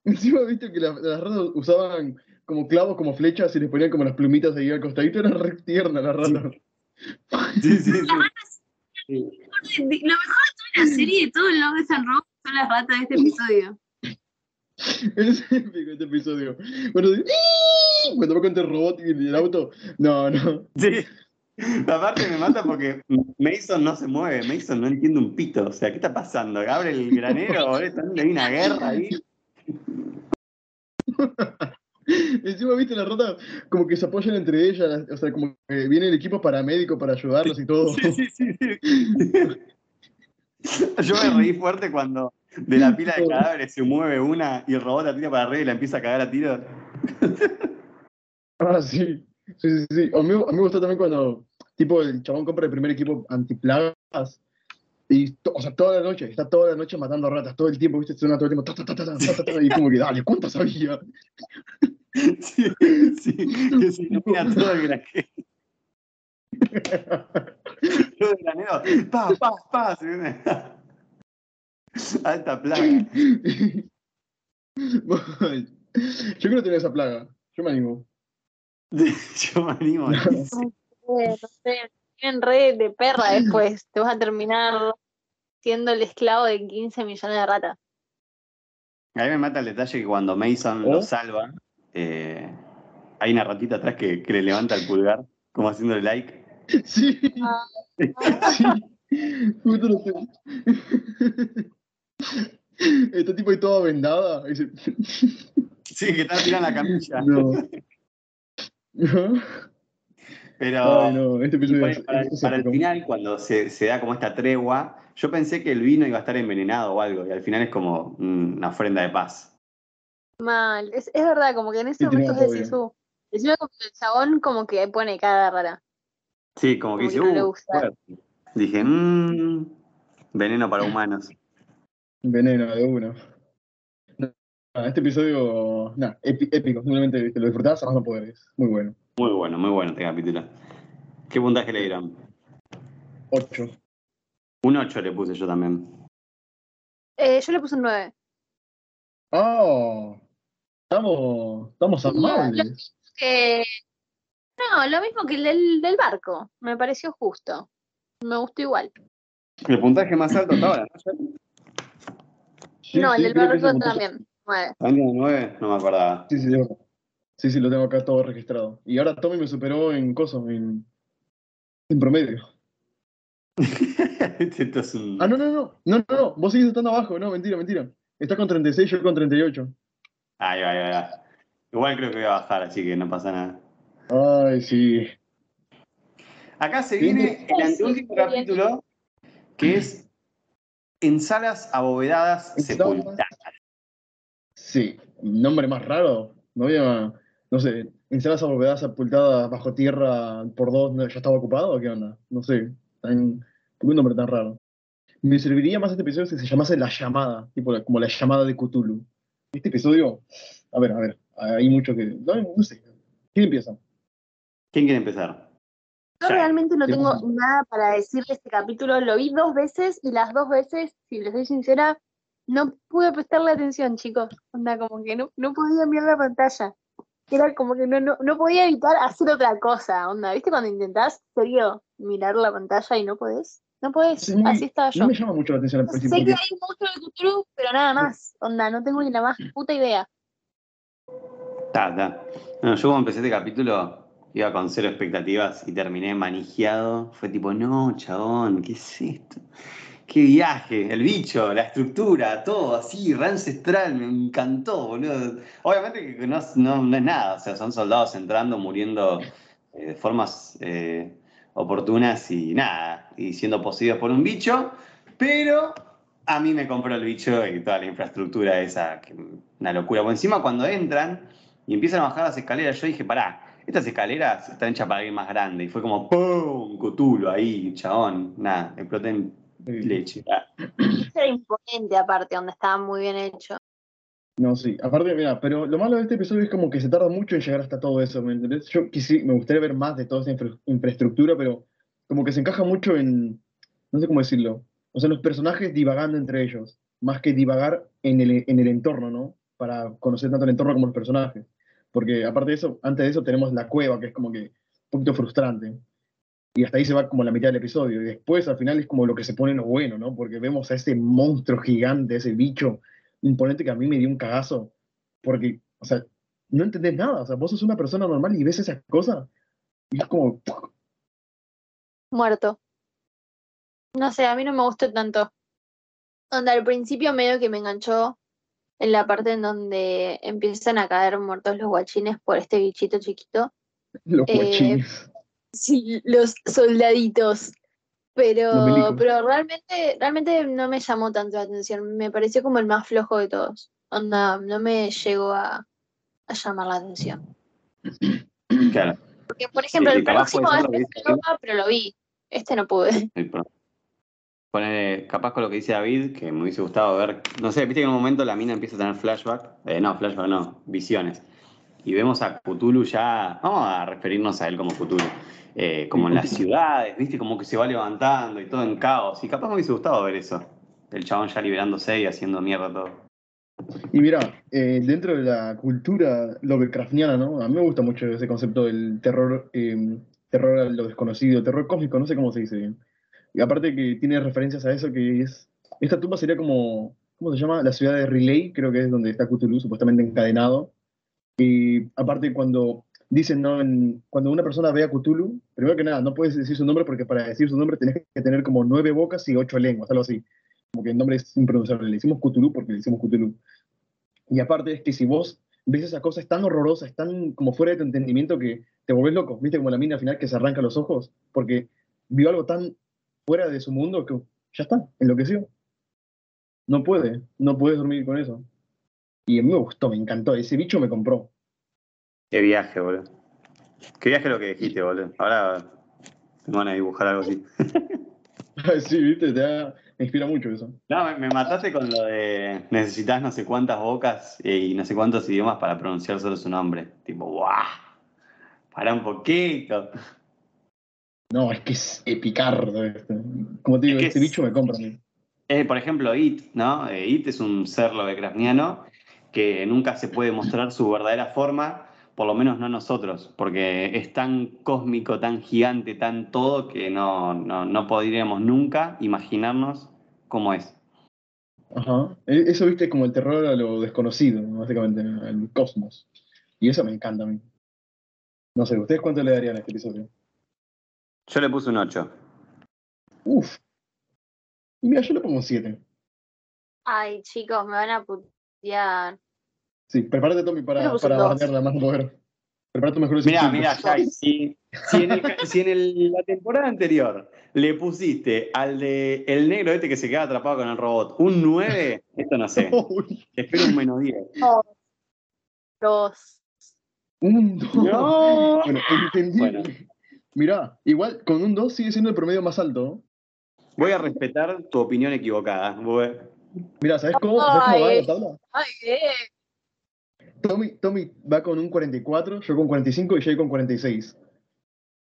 Encima, viste que las, las ratas usaban como clavos, como flechas y les ponían como las plumitas ahí al costadito. Era re tierna la rata. Sí, sí, sí. Sí. Lo mejor de toda la serie de todo el Love San Rock son las ratas de este episodio. Es épico este episodio. Bueno, cuando va contra el robot y el auto. No, no. Sí. Aparte me mata porque Mason no se mueve, Mason no entiende un pito. O sea, ¿qué está pasando? Abre el granero, hay una guerra ahí. Encima, viste, la rata como que se apoyan entre ellas, o sea, como que viene el equipo paramédico para ayudarlos y todo. Sí, sí, sí, sí. Yo me reí fuerte cuando de la pila de cadáveres se mueve una y el robot la tira para arriba y la empieza a cagar a tiros. Ah, sí. Sí, sí, sí. A mí, a mí me gustó también cuando, tipo, el chabón compra el primer equipo antiplagas y, o sea, toda la noche, está toda la noche matando ratas, todo el tiempo, viste, suena todo el tiempo, ta, ta, ta, y como que, dale, ¿cuántas había? Sí, sí, que se ilumina todo el granero. Todo el granero, pa, pa, pa. Alta plaga. Yo quiero tener esa plaga, yo me animo. Yo me animo. Eh, no sé, tienen red de perra después. Te vas a terminar siendo el esclavo de 15 millones de ratas. A mí me mata el detalle que cuando Mason lo salva, eh, hay una ratita atrás que, que le levanta el pulgar, como haciéndole like. Sí, Ah. sí. Justo lo sé. Está tipo ahí toda vendada. Sí, que está tirando la camilla. No. Pero Ay, no, este es, para, para el final, cuando se, se da como esta tregua, yo pensé que el vino iba a estar envenenado o algo, y al final es como una ofrenda de paz. Mal. Es, es verdad, como que en ese Sí, momento es decís, uh, encima como que el chabón como que pone cara rara. Sí, como que dice, que no le uh, gusta. fuerte". Dije, mmm, veneno para humanos. Veneno de uno. No, este episodio, nada, épico. Simplemente lo disfrutás a más no poder. Es muy bueno. Muy bueno, muy bueno este capítulo. ¿Qué puntaje le dieron? 8. Un 8 le puse yo también. Eh, yo le puse un 9. ¡Oh! Estamos, estamos No, amables. Que... No, lo mismo que el del, del barco. Me pareció justo. Me gustó igual. El puntaje más alto hasta ahora, ¿no? Sí, no, sí, el del barco también. 9. ¿También de 9? No me acordaba. Sí, sí, de verdad. Sí, sí, lo tengo acá todo registrado. Y ahora Tommy me superó en cosas, en, en promedio. Esto es un... Ah, no, no, no. No, no, no. Vos seguís estando abajo. No, mentira, mentira. Está con 36, yo con 38. Ahí va, ahí va, ahí va. Igual creo que voy a bajar, así que no pasa nada. Ay, sí. Acá se viene el anteúltimo capítulo, que es En salas abovedadas sepultadas. Sí. Nombre más raro. No había, no sé, en salas abovedadas sepultadas bajo tierra por dos, ¿no? ¿ya estaba ocupado o qué onda? No sé. Tan, ¿Por qué un nombre tan raro? Me serviría más este episodio si se llamase La Llamada, tipo la- como la llamada de Cthulhu. Este episodio, a ver, a ver, hay mucho que. No, no sé. ¿Quién empieza? ¿Quién quiere empezar? Yo Ya. realmente no tengo nada para decir de este capítulo. Lo vi dos veces y las dos veces, si les soy sincera, no pude prestarle atención, chicos. Onda, como que no, no podía mirar la pantalla. Era como que no, no, no podía evitar hacer otra cosa. Onda, ¿viste cuando intentás, serio, mirar la pantalla y no podés? No podés. Sí, Así estaba yo. No me llama mucho la atención al Sé principio. que porque- hay un monstruo de Cthulhu, pero nada más. Onda, no tengo ni la más puta idea. Ta, ta. No, yo cuando empecé este capítulo iba con cero expectativas y terminé manijeado. Fue tipo, no, chabón, ¿qué es esto? Qué viaje, el bicho, la estructura, todo así, re ancestral, me encantó, boludo. Obviamente que no, no- es nada, o sea, son soldados entrando, muriendo eh, de formas eh, oportunas y nada, y siendo poseídos por un bicho, pero a mí me compró el bicho y toda la infraestructura esa, que, una locura. Por encima cuando entran y empiezan a bajar las escaleras, yo dije, pará, estas escaleras están hechas para alguien más grande. Y fue como, ¡pum! Cutulo ahí, chabón. Nada, exploté en leche. Ah, Era imponente aparte, donde estaba muy bien hecho. No, sí. Aparte, mira, pero lo malo de este episodio es como que se tarda mucho en llegar hasta todo eso, ¿me entendés? Yo quisi- me gustaría ver más de toda esa infra- infraestructura, pero como que se encaja mucho en, no sé cómo decirlo, o sea, los personajes divagando entre ellos, más que divagar en el, en el entorno, ¿no? Para conocer tanto el entorno como los personajes. Porque aparte de eso, antes de eso tenemos la cueva, que es como que un poquito frustrante. Y hasta ahí se va como la mitad del episodio. Y después, al final, es como lo que se pone lo bueno, ¿no? Porque vemos a ese monstruo gigante, ese bicho imponente que a mí me dio un cagazo. Porque, o sea, no entendés nada. O sea, vos sos una persona normal y ves esas cosas. Y es como. Muerto. No sé, a mí no me gustó tanto. Donde al principio medio que me enganchó en la parte en donde empiezan a caer muertos los guachines por este bichito chiquito. Los Eh, guachines. Sí, los soldaditos. Pero, pero realmente, realmente no me llamó tanto la atención. Me pareció como el más flojo de todos. Onda, no me llegó a, a llamar la atención. Claro. Porque, por ejemplo, el próximo es Europa, pero lo vi. Este no pude. Ponele, capaz con lo que dice David, que me hubiese gustado ver. No sé, viste que en un momento la mina empieza a tener flashback. Eh, no, flashback no, visiones. Y vemos a Cthulhu ya. Vamos a referirnos a él como Cthulhu. eh, como en las ciudades, viste, como que se va levantando y todo en caos. Y capaz me hubiese gustado ver eso. El chabón ya liberándose y haciendo mierda todo. Y mira, eh, dentro de la cultura Lovecraftiana, ¿no? A mí me gusta mucho ese concepto del terror, eh, terror a lo desconocido, terror cósmico, no sé cómo se dice bien. Y aparte que tiene referencias a eso, que es... Esta tumba sería como, ¿cómo se llama? La ciudad de Relay, creo que es donde está Cthulhu, supuestamente encadenado. Y aparte cuando dicen, ¿no? En- cuando una persona ve a Cthulhu, primero que nada, no puedes decir su nombre porque para decir su nombre tenés que tener como nueve bocas y ocho lenguas, algo así. Como que el nombre es impronunciable. Le decimos Cthulhu porque le decimos Cthulhu. Y aparte es que si vos ves esas cosas tan horrorosas, tan como fuera de tu entendimiento que te volvés loco, viste como la mina al final que se arranca los ojos, porque vio algo tan fuera de su mundo que ya está, enloqueció. No puede, no puedes dormir con eso. Y a mí me gustó, me encantó, ese bicho me compró. Qué viaje, boludo. Qué viaje lo que dijiste, boludo. Ahora me van a dibujar algo así. sí, viste, te da- me inspira mucho eso. No, me, me mataste con lo de necesitas no sé cuántas bocas y no sé cuántos idiomas para pronunciar solo su nombre. Tipo, ¡guau! Para un poquito. No, es que es epicardo esto. Como te digo, Es este es- bicho me compra a mí. Eh, por ejemplo, It, ¿no? Eh, It es un ser lovecraftiano que nunca se puede mostrar su verdadera forma, por lo menos no nosotros, porque es tan cósmico, tan gigante, tan todo, que no, no, no podríamos nunca imaginarnos cómo es. Ajá. E- Eso, viste, como el terror a lo desconocido, ¿no? básicamente, al cosmos. Y eso me encanta a mí. No sé, ¿ustedes cuánto le darían a este episodio? Yo le puse un 8. Uf. Y mira, yo le pongo un 7. Ay, chicos, me van a putear. Sí, prepárate, Tommy, para, para un dos. bardearla más poder. Prepara tu mejor Mirá, mirá, Jai, si, si en, el si en el- la temporada anterior le pusiste al de el negro este que se queda atrapado con el robot un 9, esto no sé. Te espero un menos 10. Dos. un 2. No. Bueno, entendible. Bueno. Mirá, igual con un 2 sigue siendo el promedio más alto. ¿no? Voy a respetar tu opinión equivocada. Voy- Mirá, ¿sabes cómo, ¿sabes cómo va la tabla? Ay, eh. Tommy, Tommy va con un 44, yo con 45 y Jay con 46.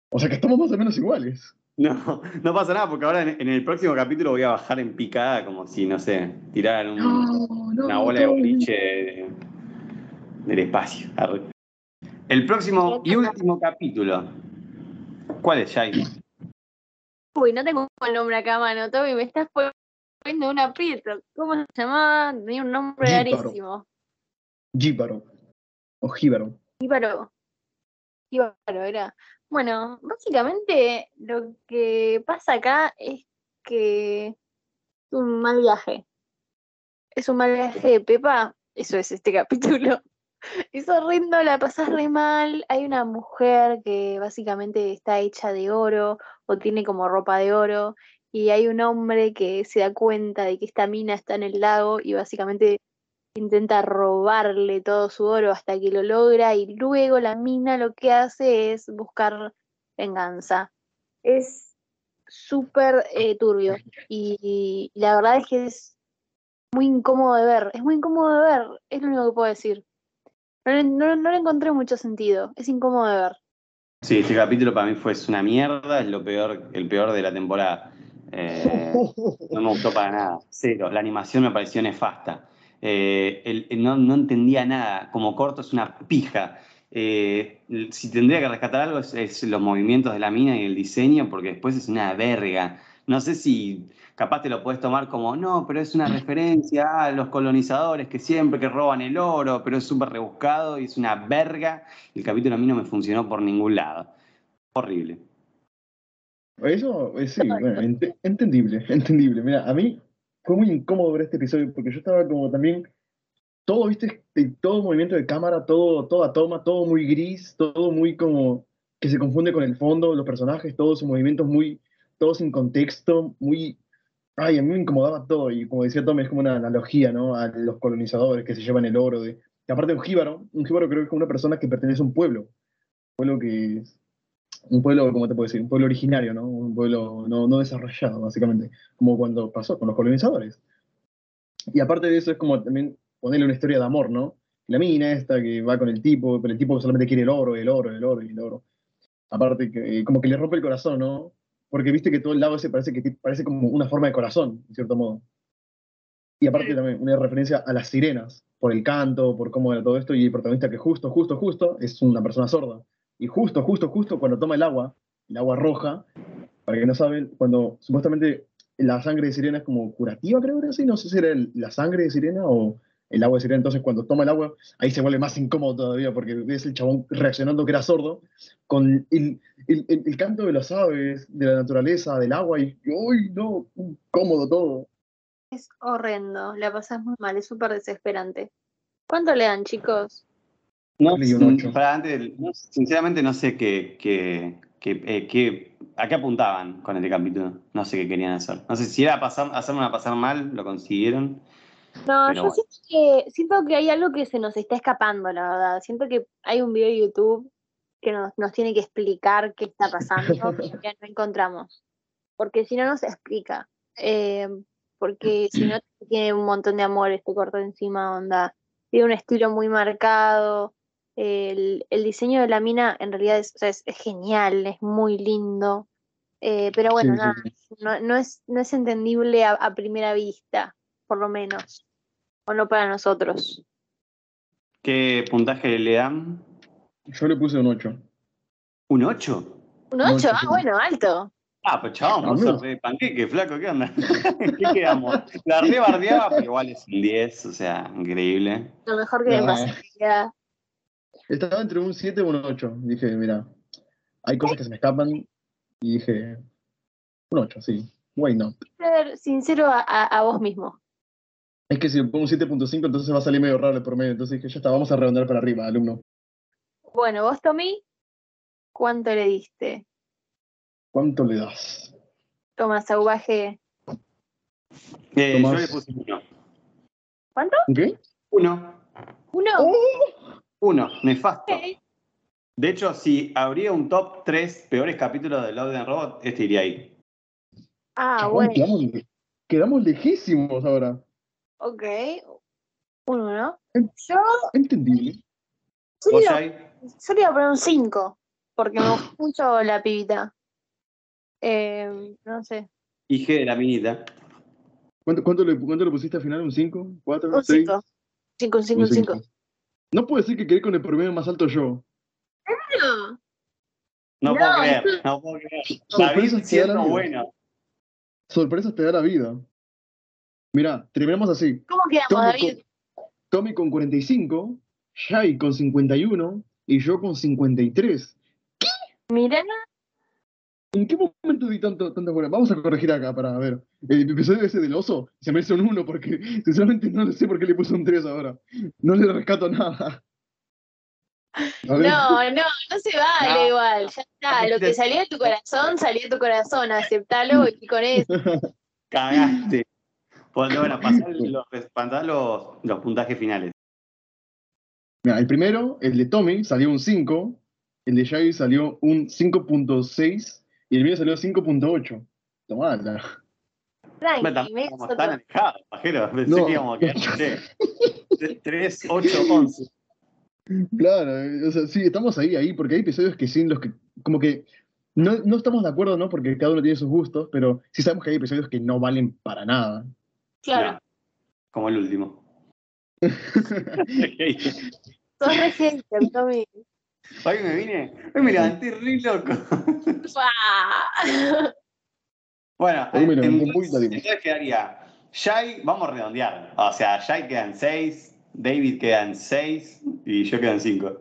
O sea que estamos más o menos iguales. No, no pasa nada porque ahora en, en el próximo capítulo voy a bajar en picada como si, no sé, tiraran un- no, una bola de boliche de- del espacio. El próximo y último capítulo. ¿Cuál es, Jai? Uy, no tengo el nombre acá, mano. Toby, me estás poniendo un aprieto. ¿Cómo se llamaba? Tenía un nombre rarísimo. Jíbaro. O Jíbaro. Jíbaro. Jíbaro era. Bueno, básicamente lo que pasa acá es que es un mal viaje. Es un mal viaje de Pepa. Eso es este capítulo. Es horrendo, la pasas re mal. Hay una mujer que básicamente está hecha de oro o tiene como ropa de oro. Y hay un hombre que se da cuenta de que esta mina está en el lago y básicamente intenta robarle todo su oro hasta que lo logra y luego la mina lo que hace es buscar venganza. Es súper eh, turbio y, y la verdad es que es muy incómodo de ver, es muy incómodo de ver, es lo único que puedo decir. No, le- no, no le encontré mucho sentido, es incómodo de ver. Sí, este capítulo para mí fue es una mierda, es lo peor, el peor de la temporada. Eh, no me gustó para nada, cero. La animación me pareció nefasta. Eh, el- el- no, no entendía nada, como corto es una pija. eh, si tendría que rescatar algo es, es los movimientos de la mina y el diseño, porque después es una verga. No sé si capaz te lo puedes tomar como, no, pero es una referencia a los colonizadores que siempre que roban el oro, pero es súper rebuscado y es una verga. El capítulo a mí no me funcionó por ningún lado. Horrible. Eso, eh, sí, bueno, ent- entendible, entendible. Mira, a mí fue muy incómodo ver este episodio porque yo estaba como también, todo, viste, todo movimiento de cámara, todo, toda toma, todo muy gris, todo muy como que se confunde con el fondo, los personajes, todos sus movimientos muy, todos sin contexto, muy, ay, a mí me incomodaba todo y como decía Tom, es como una analogía, ¿no? A los colonizadores que se llevan el oro de, aparte un jíbaro, un jíbaro creo que es como una persona que pertenece a un pueblo, un pueblo que es un pueblo, ¿cómo te puedo decir? Un pueblo originario, ¿no? Un pueblo no, no desarrollado, básicamente, como cuando pasó con los colonizadores. Y aparte de eso es como también ponerle una historia de amor, ¿no? La mina esta que va con el tipo, pero el tipo solamente quiere el oro, el oro, el oro y el oro. Aparte que eh, como que le rompe el corazón, ¿no? Porque viste que todo el lago ese parece que parece como una forma de corazón, en cierto modo. Y aparte también una referencia a las sirenas, por el canto, por cómo era todo esto, y el protagonista que justo, justo, justo es una persona sorda. Y justo, justo, justo cuando toma el agua, el agua roja, para que no saben, cuando supuestamente la sangre de sirena es como curativa, creo que así, no sé si era la sangre de sirena o el agua de sirena, entonces cuando toma el agua, ahí se vuelve más incómodo todavía, porque ves el chabón reaccionando que era sordo, con el, canto de las aves, de la naturaleza, del agua, y ¡uy, no! Incómodo todo. Es horrendo, la pasás muy mal, es súper desesperante. ¿Cuánto le dan, chicos? No, sinceramente no sé qué, qué, qué- eh, qué- a qué apuntaban con este capítulo. No sé qué querían hacer. No sé si era pasar, hacerme pasar mal, lo consiguieron. No, Pero yo bueno. siento que, siento que hay algo que se nos está escapando, la verdad. Siento que hay un video de YouTube que nos, nos tiene que explicar qué está pasando, que no encontramos. Porque si no, no se explica. Eh, porque si no, tiene un montón de amor este corto encima, onda. Tiene un estilo muy marcado. El, el diseño de la mina en realidad es, o sea, es, es genial, es muy lindo. Eh, pero bueno, Sí, nada, sí. no, no es, no es entendible a, a primera vista, por lo menos. O no para nosotros. ¿Qué puntaje le dan? Yo le puse un 8. ¿Un 8? Un No, 8, sí, ah, sí. bueno, alto. Ah, pues chabón, Ah, sos re panqueque, flaco, ¿qué onda? ¿Qué quedamos? La re bardeaba, pero igual es un 10, o sea, increíble. Lo mejor que me No. pasó en mi vida. Estaba entre un 7 y un 8. Dije, mira, hay cosas que se me escapan. Y dije, un 8, sí. Why not? Ser sincero a, a- a vos mismo. Es que si le pongo un 7.5, entonces va a salir medio raro el promedio. Entonces dije, ya está, vamos a redondear para arriba, alumno. Bueno, vos, Tommy, ¿cuánto le diste? ¿Cuánto le das? Toma, salvaje. Eh, yo le puse uno. ¿Cuánto? ¿Qué? Uno. ¿Uno? ¡Oh! Uno, nefasto. De hecho, si habría un top 3 peores capítulos de Love and Robot, este iría ahí. Ah, Chabón, bueno. quedamos, le- quedamos lejísimos ahora. Ok. Uno, ¿no? Yo, Entendible. yo, ¿Vos, le iba, Jai? yo le iba a poner un 5. Porque me gustó mucho la pibita. Eh, no sé. Y G de la minita. ¿Cuánto, cuánto, le, ¿Cuánto le pusiste al final? ¿Un 5? ¿4? Un 6? 5. 5, un 5, un 5. No puedo decir que quedé con el promedio más alto yo. No. No, No, puedo creer, no puedo creer. Sorpresas que dan siendo amigos. bueno. Sorpresas te da la vida. Mira, terminamos así. ¿Cómo quedamos, Tommy David? con, Tommy con 45, Shai con 51 y yo con 53. Mirá, ¿En qué momento di tanto, tanta buena? Vamos a corregir acá para ver. El episodio ese del oso se merece un 1 porque sinceramente no sé por qué le puse un 3 ahora. No le rescato nada. No, no, no se vale No. igual. Ya está. Lo que salió de tu corazón, salió de tu corazón. Aceptalo y con eso. Cagaste. Bueno, bueno, pasá los, los, los puntajes finales. Mira, el primero, el de Tommy, salió un 5. El de Shai salió un 5.6. Y el mío salió 5.8. Tomala. Tranqui, tampoco me estamos tan alejados, pajero. Pensé No. que íbamos a quedar, no sé, 3, 8, 11. Claro, o sea, sí, estamos ahí, ahí, porque hay episodios que sí, los que, como que, no, no estamos de acuerdo, ¿no? Porque cada uno tiene sus gustos, pero sí sabemos que hay episodios que no valen para nada. Claro, No, como el último. sos re hater, Tommy. Hoy me vine, hoy me levanté re loco. bueno, Hoy me levanté un entonces, poquito, digo. entonces quedaría Shai, vamos a redondear. O sea, Shai quedan 6, David quedan 6 y yo quedan 5.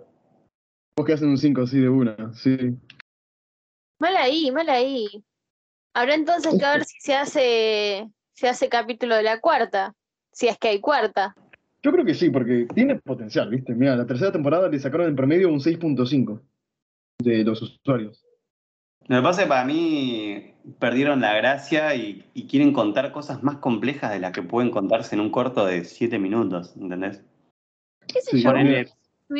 Vos que hacen un 5 así de una, sí. Mal ahí, mal ahí. Habrá entonces que ver si se hace, se hace capítulo de la cuarta, si es que hay cuarta. Yo creo que sí, porque tiene potencial, ¿viste? Mira, la tercera temporada le sacaron en promedio un 6.5 de los usuarios. Lo que pasa es que para mí perdieron la gracia y, y quieren contar cosas más complejas de las que pueden contarse en un corto de 7 minutos, ¿entendés? ¿Qué sé Sí, yo? Ponele,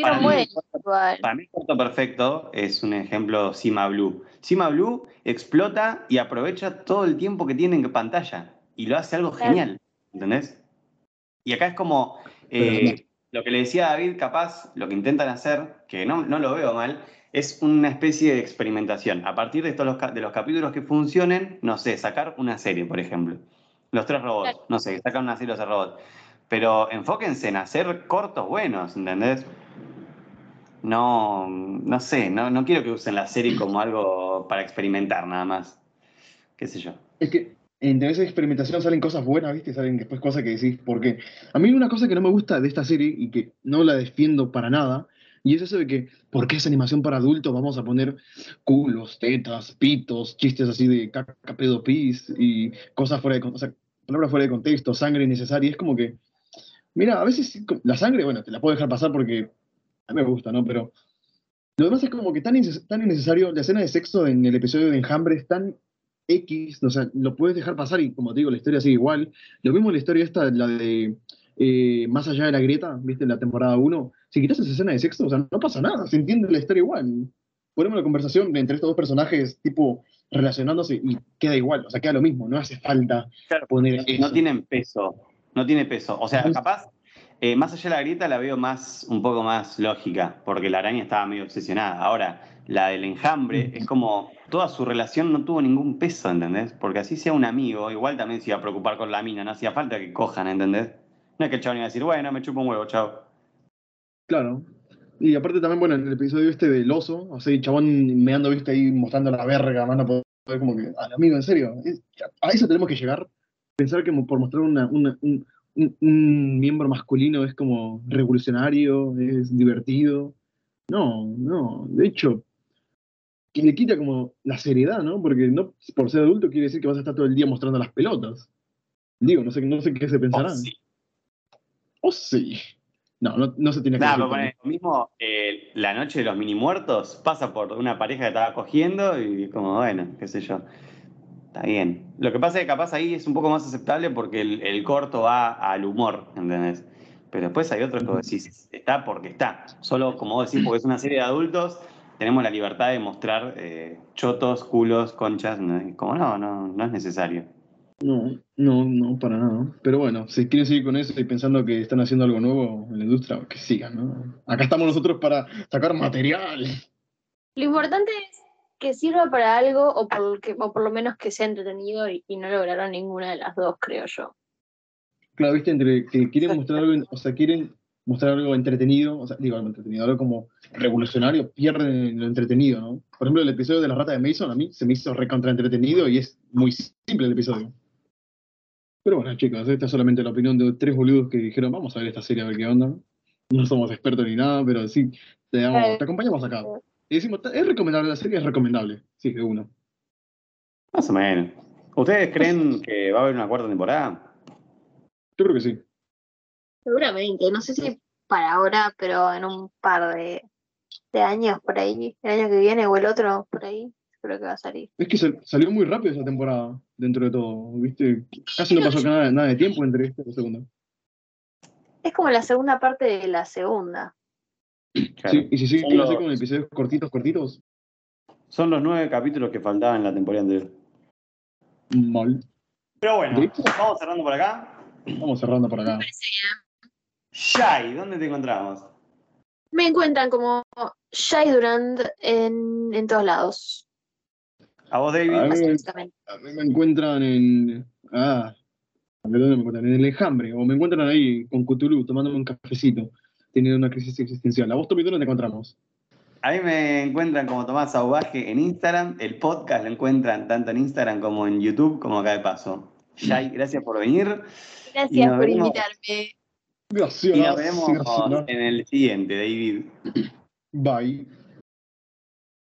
para mí- buenos igual. Para mí, Corto Perfecto es un ejemplo Sima Blue. Sima Blue explota y aprovecha todo el tiempo que tiene en pantalla y lo hace algo Claro. genial, ¿entendés? Y acá es como eh, lo que le decía a David, capaz lo que intentan hacer, que no, no lo veo mal, es una especie de experimentación. A partir de, estos los, de los capítulos que funcionen, no sé, sacar una serie, por ejemplo. Los tres robots, Claro. no sé, sacar una serie de los robots. Pero enfóquense en hacer cortos buenos, ¿entendés? No, no sé, no, no quiero que usen la serie como algo para experimentar nada más. Qué sé yo. Es que entre esa experimentación salen cosas buenas, ¿viste? Salen después cosas que decís, ¿por qué? A mí una cosa que no me gusta de esta serie y que no la defiendo para nada, y es eso de que, ¿por qué es animación para adultos? Vamos a poner culos, tetas, pitos, chistes así de caca, pedo, pis y cosas fuera de o sea, palabras fuera de contexto, sangre innecesaria. Es como que, mira, a veces la sangre, bueno, te la puedo dejar pasar porque a mí me gusta, ¿no? Pero lo demás es como que tan, tan innecesario. La escena de sexo en el episodio de Enjambre es tan X, o sea, lo puedes dejar pasar y como te digo, la historia sigue igual. Lo mismo en la historia esta, la de eh, Más allá de la grieta, ¿viste? En la temporada 1. Si quitas esa escena de sexo, o sea, no pasa nada, se entiende la historia igual. Ponemos la conversación entre estos dos personajes, tipo, relacionándose y queda igual, o sea, queda lo mismo, no hace falta poner No, eso. no tienen peso, no tiene peso. O sea, capaz, eh, más allá de la grieta la veo más, un poco más lógica, porque la araña estaba medio obsesionada. Ahora, la del enjambre es como, toda su relación no tuvo ningún peso, ¿entendés? Porque así sea un amigo, igual también se iba a preocupar con la mina, no hacía falta que cojan, ¿entendés? No es que el chabón iba a decir, bueno, me chupo un huevo, chao. Claro. Y aparte también, bueno, en el episodio este del oso, o sea, el chabón meando, viste, ahí mostrando la verga, mano, poder, como que, al amigo, en serio, a eso tenemos que llegar. Pensar que por mostrar una- una- un, un- un miembro masculino es como revolucionario, es divertido. No, no, de hecho, que le quita como la seriedad, ¿no? Porque no por ser adulto quiere decir que vas a estar todo el día mostrando las pelotas. Digo, no sé, no sé qué se Oh, pensarán. sí. O sí. No, no, no se tiene que decir pero ponele, lo mismo, eh, la noche de los mini muertos pasa por una pareja que estaba cogiendo y como, bueno, qué sé yo. Está bien. Lo que pasa es que capaz ahí es un poco más aceptable porque el, el corto va al humor, ¿entendés? Pero después hay otros que decís, está porque está. Solo, como vos decís, porque es una serie de adultos, tenemos la libertad de mostrar eh, chotos, culos, conchas. ¿no? Como no, no, no es necesario. No, no, no, para nada. Pero bueno, si quieren seguir con eso y pensando que están haciendo algo nuevo en la industria, que sigan, ¿no? Acá estamos nosotros para sacar material. Lo importante es que sirva para algo o por, que, o por lo menos que sea entretenido y, y no lograron ninguna de las dos, creo yo. Claro, viste, entre que quieren mostrar algo, o sea, quieren mostrar algo entretenido, o sea, digo, algo entretenido, algo como revolucionario, pierden lo entretenido, ¿no? Por ejemplo, el episodio de la rata de Mason a mí se me hizo recontra entretenido y es muy simple el episodio. Pero bueno, chicos, esta es solamente la opinión de tres boludos que dijeron, vamos a ver esta serie a ver qué onda. No somos expertos ni nada, pero sí, te, damos- Eh, te acompañamos acá. Y decimos, ¿es recomendable la serie? Es recomendable. Sí, de uno. Más o menos. ¿Ustedes creen que va a haber una cuarta temporada? Yo creo que sí. Seguramente, no sé si para ahora, pero en un par de, de años por ahí, el año que viene o el otro por ahí, creo que va a salir. Es que sal- salió muy rápido esa temporada, dentro de todo, ¿viste? Casi no pasó nada, nada de tiempo entre esta y la segunda. Es como la segunda parte de la segunda. Claro. Sí, y si siguen los- con episodios cortitos, cortitos, Son los nueve capítulos que faltaban en la temporada anterior. mal. Pero bueno, vamos cerrando por acá. Vamos cerrando por acá. Shai, ¿dónde te encontramos? Me encuentran como Shai Durand en, en todos lados. ¿A vos, David? A mí, a mí me encuentran en. Ah, ¿dónde me encuentran? En el enjambre. O me encuentran ahí con Cthulhu tomándome un cafecito, teniendo una crisis existencial. ¿A vos, Tomito, dónde te encontramos? A mí me encuentran como Tomás Sauvaje en Instagram. El podcast lo encuentran tanto en Instagram como en YouTube, como acá de paso. Shai, gracias por venir. Gracias por invitarme. Gracias. Y nos vemos en el siguiente, David. Bye.